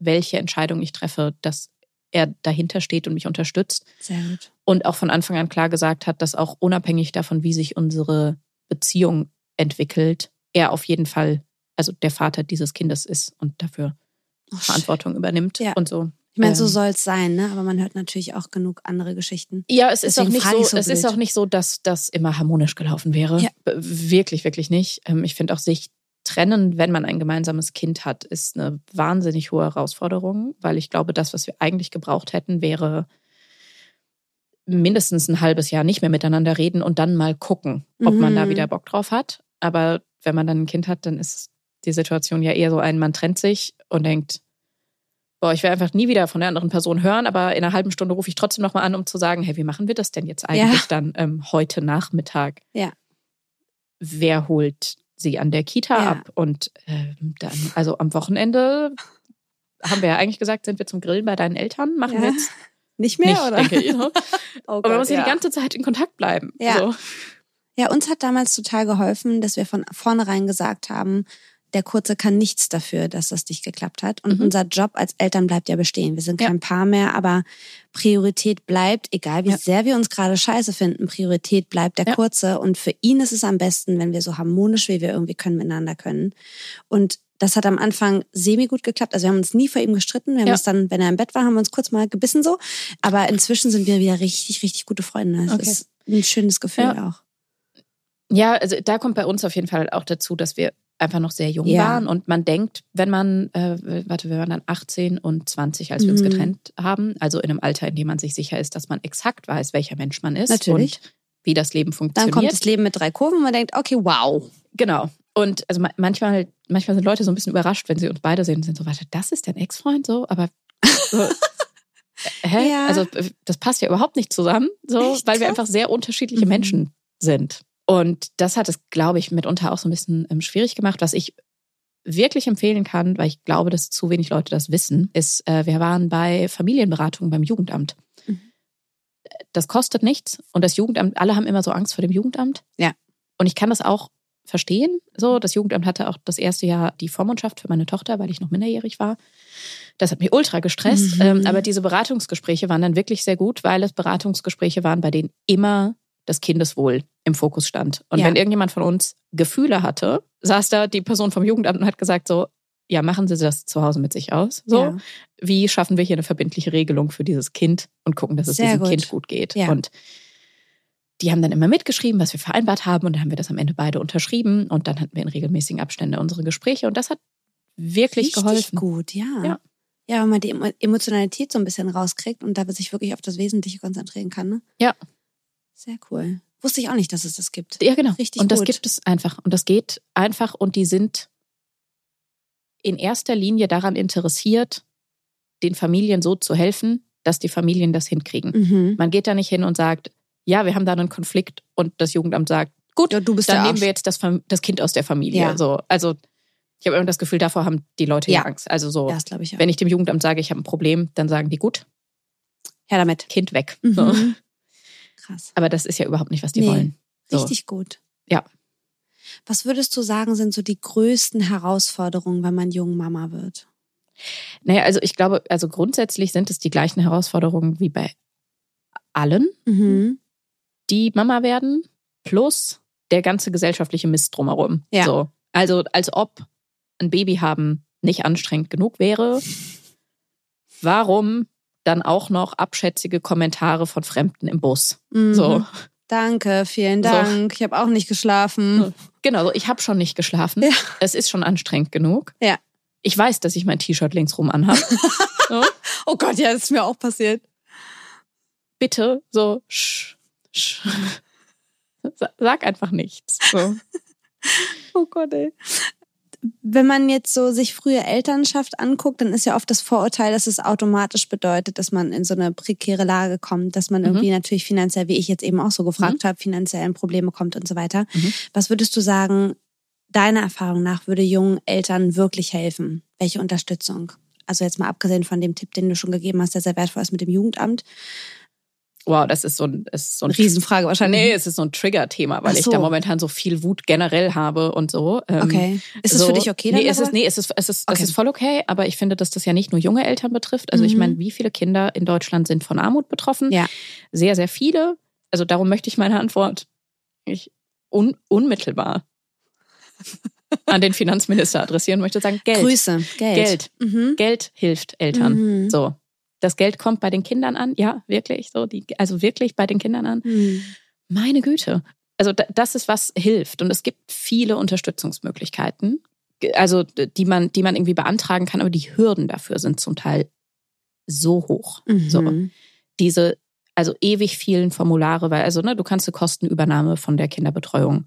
welche Entscheidung ich treffe, dass er dahinter steht und mich unterstützt. Sehr gut. Und auch von Anfang an klar gesagt hat, dass auch unabhängig davon, wie sich unsere Beziehung entwickelt, er auf jeden Fall, also der Vater dieses Kindes ist und dafür Oh, schön. Verantwortung übernimmt Ja. und so. Ich meine, so Ähm, soll es sein, ne? Aber man hört natürlich auch genug andere Geschichten. Ja, es ist auch nicht so, so es ist auch nicht so, dass das immer harmonisch gelaufen wäre. Ja. B- Wirklich, wirklich nicht. Ähm, Ich finde auch sich trennen, wenn man ein gemeinsames Kind hat, ist eine wahnsinnig hohe Herausforderung, weil ich glaube, das, was wir eigentlich gebraucht hätten, wäre mindestens ein halbes Jahr nicht mehr miteinander reden und dann mal gucken, ob man da Mhm. wieder Bock drauf hat. Aber wenn man dann ein Kind hat, dann ist die Situation ja eher so ein, man trennt sich und denkt, boah, ich will einfach nie wieder von der anderen Person hören, aber in einer halben Stunde rufe ich trotzdem nochmal an, um zu sagen, hey, wie machen wir das denn jetzt eigentlich dann ähm, heute Nachmittag? Ja. Wer holt sie an der Kita Ja. ab? Und ähm, dann, also am Wochenende haben wir ja eigentlich gesagt, sind wir zum Grillen bei deinen Eltern, machen wir Ja. jetzt Nicht mehr, nicht, oder? denke ich. Ne? Oh Aber man muss ja ja. die ganze Zeit in Kontakt bleiben. Ja. So. Ja, uns hat damals total geholfen, dass wir von vornherein gesagt haben, der Kurze kann nichts dafür, dass das nicht geklappt hat. Und Mhm. unser Job als Eltern bleibt ja bestehen. Wir sind Ja. kein Paar mehr, aber Priorität bleibt, egal wie Ja. sehr wir uns gerade scheiße finden, Priorität bleibt der Ja. Kurze. Und für ihn ist es am besten, wenn wir so harmonisch, wie wir irgendwie können, miteinander können. Und das hat am Anfang semi gut geklappt. Also wir haben uns nie vor ihm gestritten. Wir haben Ja. uns dann, wenn er im Bett war, haben wir uns kurz mal gebissen so. Aber inzwischen sind wir wieder richtig, richtig gute Freunde. Das Okay. ist ein schönes Gefühl Ja. auch. Ja, also da kommt bei uns auf jeden Fall auch dazu, dass wir einfach noch sehr jung Ja. waren und man denkt, wenn man, äh, warte, wir waren dann 18 und 20, als wir uns Mhm. getrennt haben, also in einem Alter, in dem man sich sicher ist, dass man exakt weiß, welcher Mensch man ist Natürlich. und wie das Leben Dann funktioniert. kommt das Leben mit drei Kurven und man denkt, okay, wow. Genau. Und also ma- manchmal, manchmal sind Leute so ein bisschen überrascht, wenn sie uns beide sehen und sind so, warte, das ist dein Ex-Freund so, aber so, hä? Ja. Also äh, das passt ja überhaupt nicht zusammen, so, Echt weil wir einfach sehr unterschiedliche Mhm. Menschen sind. Und das hat es, glaube ich, mitunter auch so ein bisschen ähm, schwierig gemacht. Was ich wirklich empfehlen kann, weil ich glaube, dass zu wenig Leute das wissen, ist, äh, wir waren bei Familienberatung beim Jugendamt. Mhm. Das kostet nichts und das Jugendamt, alle haben immer so Angst vor dem Jugendamt. Ja. Und ich kann das auch verstehen. So, das Jugendamt hatte auch das erste Jahr die Vormundschaft für meine Tochter, weil ich noch minderjährig war. Das hat mich ultra gestresst. Mhm. Ähm, aber diese Beratungsgespräche waren dann wirklich sehr gut, weil es Beratungsgespräche waren, bei denen immer das Kindeswohl im Fokus stand. Und Ja. wenn irgendjemand von uns Gefühle hatte, saß da die Person vom Jugendamt und hat gesagt so, ja, machen Sie das zu Hause mit sich aus. So, Ja. wie schaffen wir hier eine verbindliche Regelung für dieses Kind und gucken, dass es Sehr diesem gut. Kind gut geht. Ja. Und die haben dann immer mitgeschrieben, was wir vereinbart haben und dann haben wir das am Ende beide unterschrieben und dann hatten wir in regelmäßigen Abständen unsere Gespräche und das hat wirklich Richtig geholfen. gut, ja. Ja. Ja, wenn man die Emo- Emotionalität so ein bisschen rauskriegt und da sich wirklich auf das Wesentliche konzentrieren kann. Ne? Ja. Sehr cool. Wusste ich auch nicht, dass es das gibt. Ja, genau. Richtig und das gut. gibt es einfach und das geht einfach und die sind in erster Linie daran interessiert, den Familien so zu helfen, dass die Familien das hinkriegen. Mhm. Man geht da nicht hin und sagt, ja, wir haben da einen Konflikt und das Jugendamt sagt, gut, Ja, du bist dann nehmen wir jetzt das, das Kind aus der Familie. Ja. So, also ich habe immer das Gefühl, davor haben die Leute ja. Angst. Also so, Ja, ich wenn ich dem Jugendamt sage, ich habe ein Problem, dann sagen die, gut, Her damit. Kind weg. Mhm. So. Krass. Aber das ist ja überhaupt nicht, was die Nee. wollen. So. Richtig gut. Ja. Was würdest du sagen, sind so die größten Herausforderungen, wenn man jung Mama wird? Naja, also ich glaube, also grundsätzlich sind es die gleichen Herausforderungen wie bei allen, Mhm. die Mama werden, plus der ganze gesellschaftliche Mist drumherum. Ja. So. Also als ob ein Baby haben nicht anstrengend genug wäre. Warum dann auch noch abschätzige Kommentare von Fremden im Bus? Mhm. So. Danke, vielen So. Dank. Ich habe auch nicht geschlafen. Genau, so, ich habe schon nicht geschlafen. Ja. Es ist schon anstrengend genug. Ja. Ich weiß, dass ich mein T-Shirt links rum anhabe. so. Oh Gott, ja, das ist mir auch passiert. Bitte, so, sch, sch. Sa- Sag einfach nichts. So. Oh Gott, ey. Wenn man jetzt so sich frühe Elternschaft anguckt, dann ist ja oft das Vorurteil, dass es automatisch bedeutet, dass man in so eine prekäre Lage kommt, dass man Mhm. irgendwie natürlich finanziell, wie ich jetzt eben auch so gefragt habe, finanziell in Probleme kommt und so weiter. Mhm. Was würdest du sagen, deiner Erfahrung nach würde jungen Eltern wirklich helfen? Welche Unterstützung? Also jetzt mal abgesehen von dem Tipp, den du schon gegeben hast, der sehr wertvoll ist mit dem Jugendamt. Wow, das ist so ein, ist so ein Riesenfrage wahrscheinlich. Nee, es ist so ein Trigger-Thema, weil Ach ich so. da momentan so viel Wut generell habe und so. Ähm, Okay. Ist es so, für dich okay? Nee, es ist, nee, es ist, es ist, Okay. es ist voll okay, aber ich finde, dass das ja nicht nur junge Eltern betrifft. Also ich Mhm. meine, wie viele Kinder in Deutschland sind von Armut betroffen? Ja. Sehr, sehr viele. Also darum möchte ich meine Antwort ich un, unmittelbar an den Finanzminister adressieren möchte sagen, Geld. Grüße. Geld. Geld. Mhm. Geld hilft Eltern. Mhm. So. Das Geld kommt bei den Kindern an. Ja, wirklich. So, die, also wirklich bei den Kindern an. Mhm. Meine Güte. Also da- das ist, was hilft. Und es gibt viele Unterstützungsmöglichkeiten, also die man, die man irgendwie beantragen kann, aber die Hürden dafür sind zum Teil so hoch. Mhm. So. Diese, also ewig vielen Formulare, weil, also, ne, du kannst eine Kostenübernahme von der Kinderbetreuung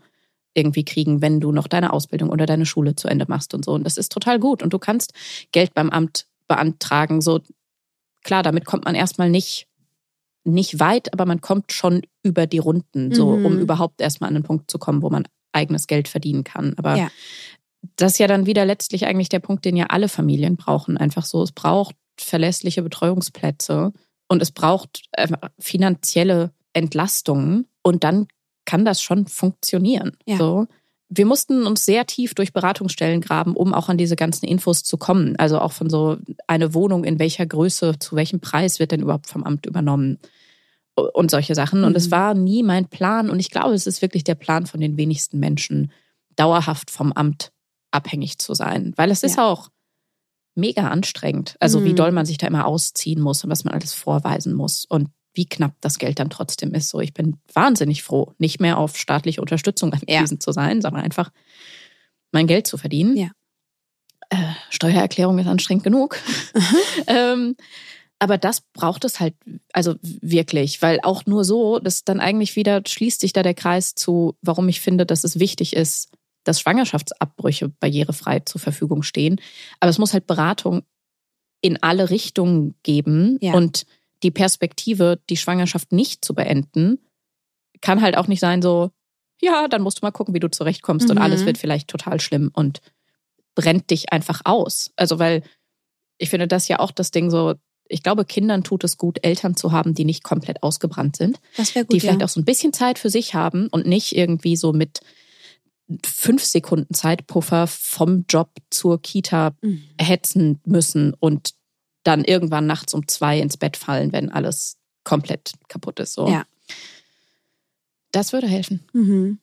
irgendwie kriegen, wenn du noch deine Ausbildung oder deine Schule zu Ende machst und so. Und das ist total gut. Und du kannst Geld beim Amt beantragen. So, klar, damit kommt man erstmal nicht, nicht weit, aber man kommt schon über die Runden, so, Mhm. um überhaupt erstmal an den Punkt zu kommen, wo man eigenes Geld verdienen kann. Aber Ja. das ist ja dann wieder letztlich eigentlich der Punkt, den ja alle Familien brauchen. Einfach so, es braucht verlässliche Betreuungsplätze und es braucht einfach finanzielle Entlastungen und dann kann das schon funktionieren. Ja. So. Wir mussten uns sehr tief durch Beratungsstellen graben, um auch an diese ganzen Infos zu kommen. Also auch von so eine Wohnung in welcher Größe, zu welchem Preis wird denn überhaupt vom Amt übernommen und solche Sachen. Und es Mhm. war nie mein Plan. Und ich glaube, es ist wirklich der Plan von den wenigsten Menschen, dauerhaft vom Amt abhängig zu sein. Weil es ist Ja. auch mega anstrengend. Also wie Mhm. doll man sich da immer ausziehen muss und was man alles vorweisen muss und wie knapp das Geld dann trotzdem ist. So, ich bin wahnsinnig froh, nicht mehr auf staatliche Unterstützung angewiesen zu sein, sondern einfach mein Geld zu verdienen. Ja. Äh, Steuererklärung ist anstrengend genug. ähm, aber das braucht es halt, also wirklich, weil auch nur so, das dann eigentlich wieder schließt sich da der Kreis zu, warum ich finde, dass es wichtig ist, dass Schwangerschaftsabbrüche barrierefrei zur Verfügung stehen. Aber es muss halt Beratung in alle Richtungen geben Ja. und die Perspektive, die Schwangerschaft nicht zu beenden, kann halt auch nicht sein so, ja, dann musst du mal gucken, wie du zurechtkommst und Mhm. alles wird vielleicht total schlimm und brennt dich einfach aus. Also weil ich finde das ja auch das Ding so, ich glaube, Kindern tut es gut, Eltern zu haben, die nicht komplett ausgebrannt sind Das wäre gut, die vielleicht ja. auch so ein bisschen Zeit für sich haben und nicht irgendwie so mit fünf Sekunden Zeitpuffer vom Job zur Kita Mhm. hetzen müssen und dann irgendwann nachts um zwei ins Bett fallen, wenn alles komplett kaputt ist. So. Ja. Das würde helfen. Mhm.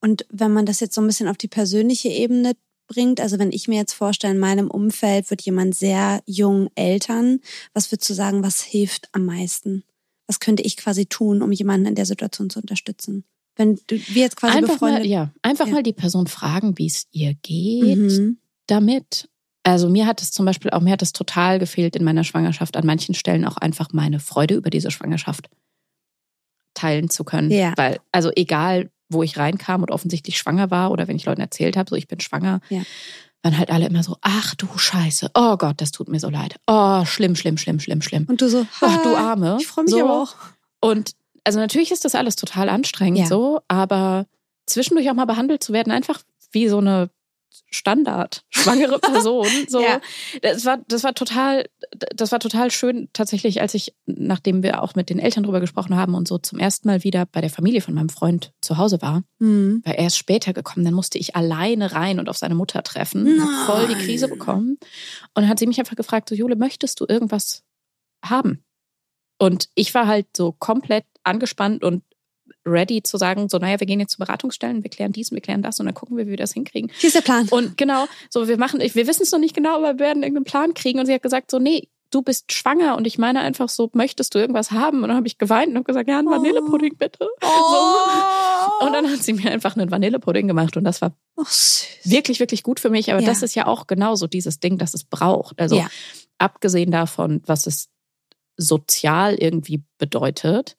Und wenn man das jetzt so ein bisschen auf die persönliche Ebene bringt, also wenn ich mir jetzt vorstelle, in meinem Umfeld wird jemand sehr jung Eltern, was würdest du sagen, was hilft am meisten? Was könnte ich quasi tun, um jemanden in der Situation zu unterstützen? Wenn du, wir jetzt quasi Einfach, befreundet... mal, ja, einfach Ja. mal die Person fragen, wie es ihr geht Mhm. damit. Also mir hat es zum Beispiel auch, mir hat es total gefehlt in meiner Schwangerschaft, an manchen Stellen auch einfach meine Freude über diese Schwangerschaft teilen zu können. Ja. Weil, also egal, wo ich reinkam und offensichtlich schwanger war oder wenn ich Leuten erzählt habe, so ich bin schwanger, Ja. waren halt alle immer so, ach du Scheiße, oh Gott, das tut mir so leid. Oh, schlimm, schlimm, schlimm, schlimm, schlimm. Und du so, Ach du "Ah, Arme. Ich freue mich so. aber auch. Und also natürlich ist das alles total anstrengend Ja. so, aber zwischendurch auch mal behandelt zu werden, einfach wie so eine Standard schwangere Person. So, Ja. das war, das war total, das war total schön tatsächlich, als ich, nachdem wir auch mit den Eltern drüber gesprochen haben und so zum ersten Mal wieder bei der Familie von meinem Freund zu Hause war, Mhm. weil er ist später gekommen, dann musste ich alleine rein und auf seine Mutter treffen, hab voll die Krise bekommen und dann hat sie mich einfach gefragt, so Jule, möchtest du irgendwas haben? Und ich war halt so komplett angespannt und ready zu sagen, so, naja, wir gehen jetzt zu Beratungsstellen, wir klären dies und wir klären das und dann gucken wir, wie wir das hinkriegen. Hier ist der Plan. Und genau, so, wir machen, wir wissen es noch nicht genau, aber wir werden irgendeinen Plan kriegen. Und sie hat gesagt, so, nee, du bist schwanger und ich meine einfach so, möchtest du irgendwas haben? Und dann habe ich geweint und habe gesagt, ja, einen Vanillepudding bitte. Oh. Und dann hat sie mir einfach einen Vanillepudding gemacht und das war Oh, wirklich, wirklich gut für mich. Aber Ja. das ist ja auch genauso dieses Ding, das es braucht. Also Ja. abgesehen davon, was es sozial irgendwie bedeutet,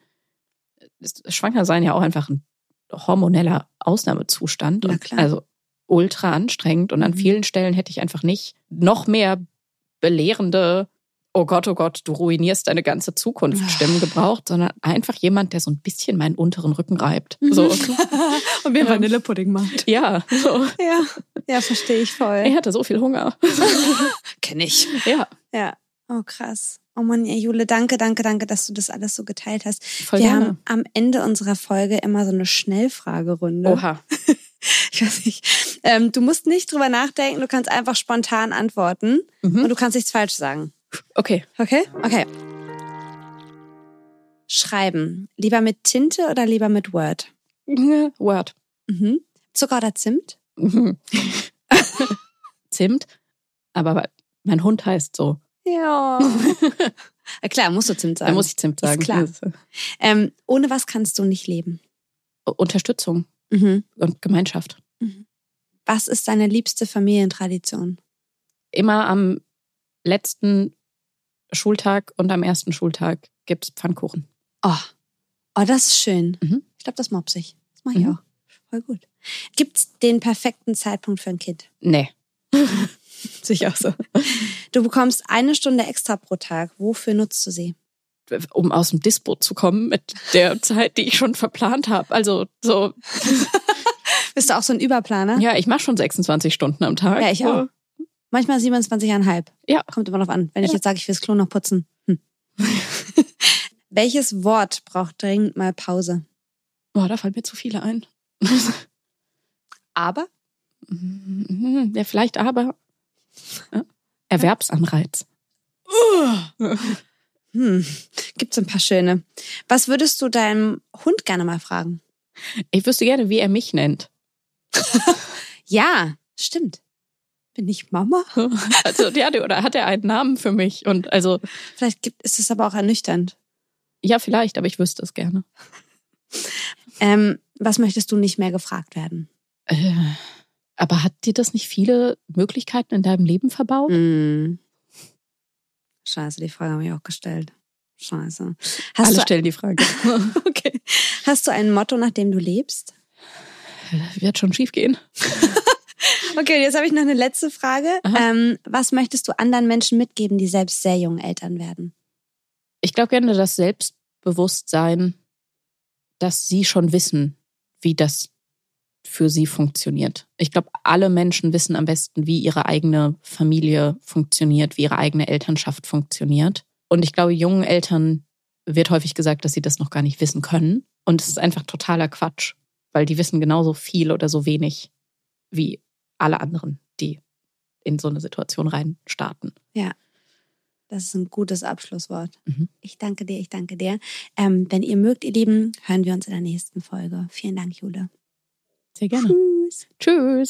ist Schwangersein ja auch einfach ein hormoneller Ausnahmezustand. Na und klar. Also ultra anstrengend. Und an Mhm. vielen Stellen hätte ich einfach nicht noch mehr belehrende, oh Gott, oh Gott, du ruinierst deine ganze Zukunft Ah. Stimmen gebraucht, sondern einfach jemand, der so ein bisschen meinen unteren Rücken reibt. Mhm. So. Und mir. Vanillepudding macht. Ja, so. Ja, ja, verstehe ich voll. Ich hatte so viel Hunger. Kenne ich. Ja, Ja. Oh, krass. Oh Mann, ja, Jule, danke, danke, danke, dass du das alles so geteilt hast. voll Wir gerne. haben am Ende unserer Folge immer so eine Schnellfragerunde. Oha. Ich weiß nicht. Ähm, du musst nicht drüber nachdenken, du kannst einfach spontan antworten Mhm. und du kannst nichts falsch sagen. Okay. Okay? Okay. Schreiben. Lieber mit Tinte oder lieber mit Word? Word. Mhm. Zucker oder Zimt? Mhm. Zimt. Aber mein Hund heißt so. Ja. klar, musst du Zimt sagen. Da muss ich Zimt sagen. klar. Ist, äh, ähm, ohne was kannst du nicht leben? Unterstützung Mhm. und Gemeinschaft. Was ist deine liebste Familientradition? Immer am letzten Schultag und am ersten Schultag gibt's Pfannkuchen. Oh, oh das ist schön. Mhm. Ich glaube, das mobs ich. Das mache ich Mhm. auch. Voll gut. Gibt's den perfekten Zeitpunkt für ein Kind? Nee. Sicher so. Du bekommst eine Stunde extra pro Tag. Wofür nutzt du sie? Um aus dem Dispo zu kommen mit der Zeit, die ich schon verplant habe. Also so, Bist du auch so ein Überplaner? ja, ich mache schon 26 Stunden am Tag. Ja, ich auch. Manchmal 27,5. Ja. Kommt immer drauf an. Wenn ich Ja. jetzt sage, ich will das Klo noch putzen. Hm. Welches Wort braucht dringend mal Pause? Boah, da fallen mir zu viele ein. aber? Ja, vielleicht aber. Erwerbsanreiz. Hm, gibt's ein paar schöne. Was würdest du deinem Hund gerne mal fragen? Ich wüsste gerne, wie er mich nennt. Ja, stimmt. Bin ich Mama? Also, ja, oder hat er einen Namen für mich? Und also, Vielleicht gibt, ist es aber auch ernüchternd. ja, vielleicht, aber ich wüsste es gerne. Ähm, was möchtest du nicht mehr gefragt werden? Äh, aber hat dir das nicht viele Möglichkeiten in deinem Leben verbaut? Hm. Scheiße, die Frage habe ich auch gestellt. Scheiße. Hast Alle du, stellen die Frage. okay. Hast du ein Motto, nach dem du lebst? Wird schon schief gehen. Okay, jetzt habe ich noch eine letzte Frage. Ähm, was möchtest du anderen Menschen mitgeben, die selbst sehr jung Eltern werden? Ich glaube gerne das Selbstbewusstsein, dass sie schon wissen, wie das für sie funktioniert. Ich glaube, alle Menschen wissen am besten, wie ihre eigene Familie funktioniert, wie ihre eigene Elternschaft funktioniert. Und ich glaube, jungen Eltern wird häufig gesagt, dass sie das noch gar nicht wissen können. Und es ist einfach totaler Quatsch, weil die wissen genauso viel oder so wenig wie alle anderen, die in so eine Situation rein starten. Das ist ein gutes Abschlusswort. Mhm. Ich danke dir, ich danke dir. Ähm, wenn ihr mögt, ihr Lieben, hören wir uns in der nächsten Folge. Vielen Dank, Jule. Sehr gerne. Tschüss. Tschüss.